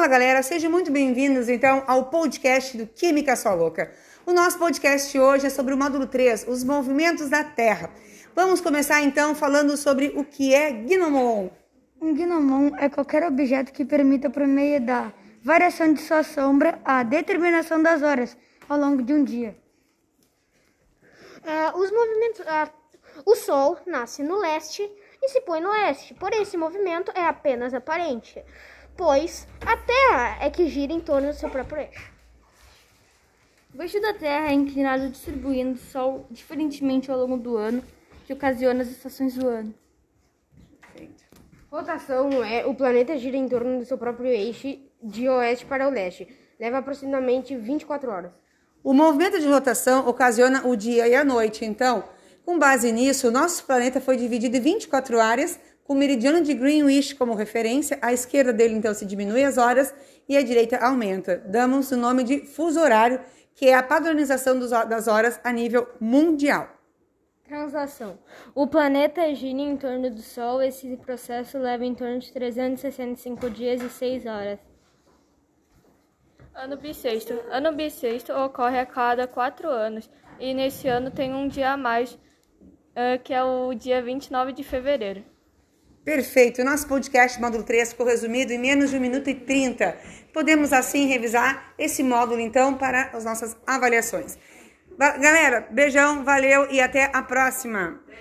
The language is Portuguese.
Fala galera, sejam muito bem-vindos então ao podcast do Química Só Louca. O nosso podcast hoje é sobre o módulo 3, os movimentos da Terra. Vamos começar então falando sobre o que é gnomon. Um gnomon é qualquer objeto que permita, por meio da variação de sua sombra, a determinação das horas ao longo de um dia. Uh, os movimentos. Uh, o Sol nasce no leste e se põe no oeste, porém esse movimento é apenas aparente pois a Terra é que gira em torno do seu próprio eixo. O eixo da Terra é inclinado distribuindo o Sol diferentemente ao longo do ano, que ocasiona as estações do ano. Rotação é o planeta gira em torno do seu próprio eixo de oeste para o leste. Leva aproximadamente 24 horas. O movimento de rotação ocasiona o dia e a noite. Então, com base nisso, o nosso planeta foi dividido em 24 áreas o meridiano de Greenwich como referência, a esquerda dele então se diminui as horas e a direita aumenta. Damos o nome de fuso horário, que é a padronização das horas a nível mundial. Translação. O planeta gira em torno do Sol. Esse processo leva em torno de 365 dias e 6 horas. Ano bissexto. Ano bissexto ocorre a cada quatro anos e nesse ano tem um dia a mais, uh, que é o dia 29 de fevereiro. Perfeito. Nosso podcast módulo 3 ficou resumido em menos de 1 minuto e 30. Podemos assim revisar esse módulo então para as nossas avaliações. Galera, beijão, valeu e até a próxima.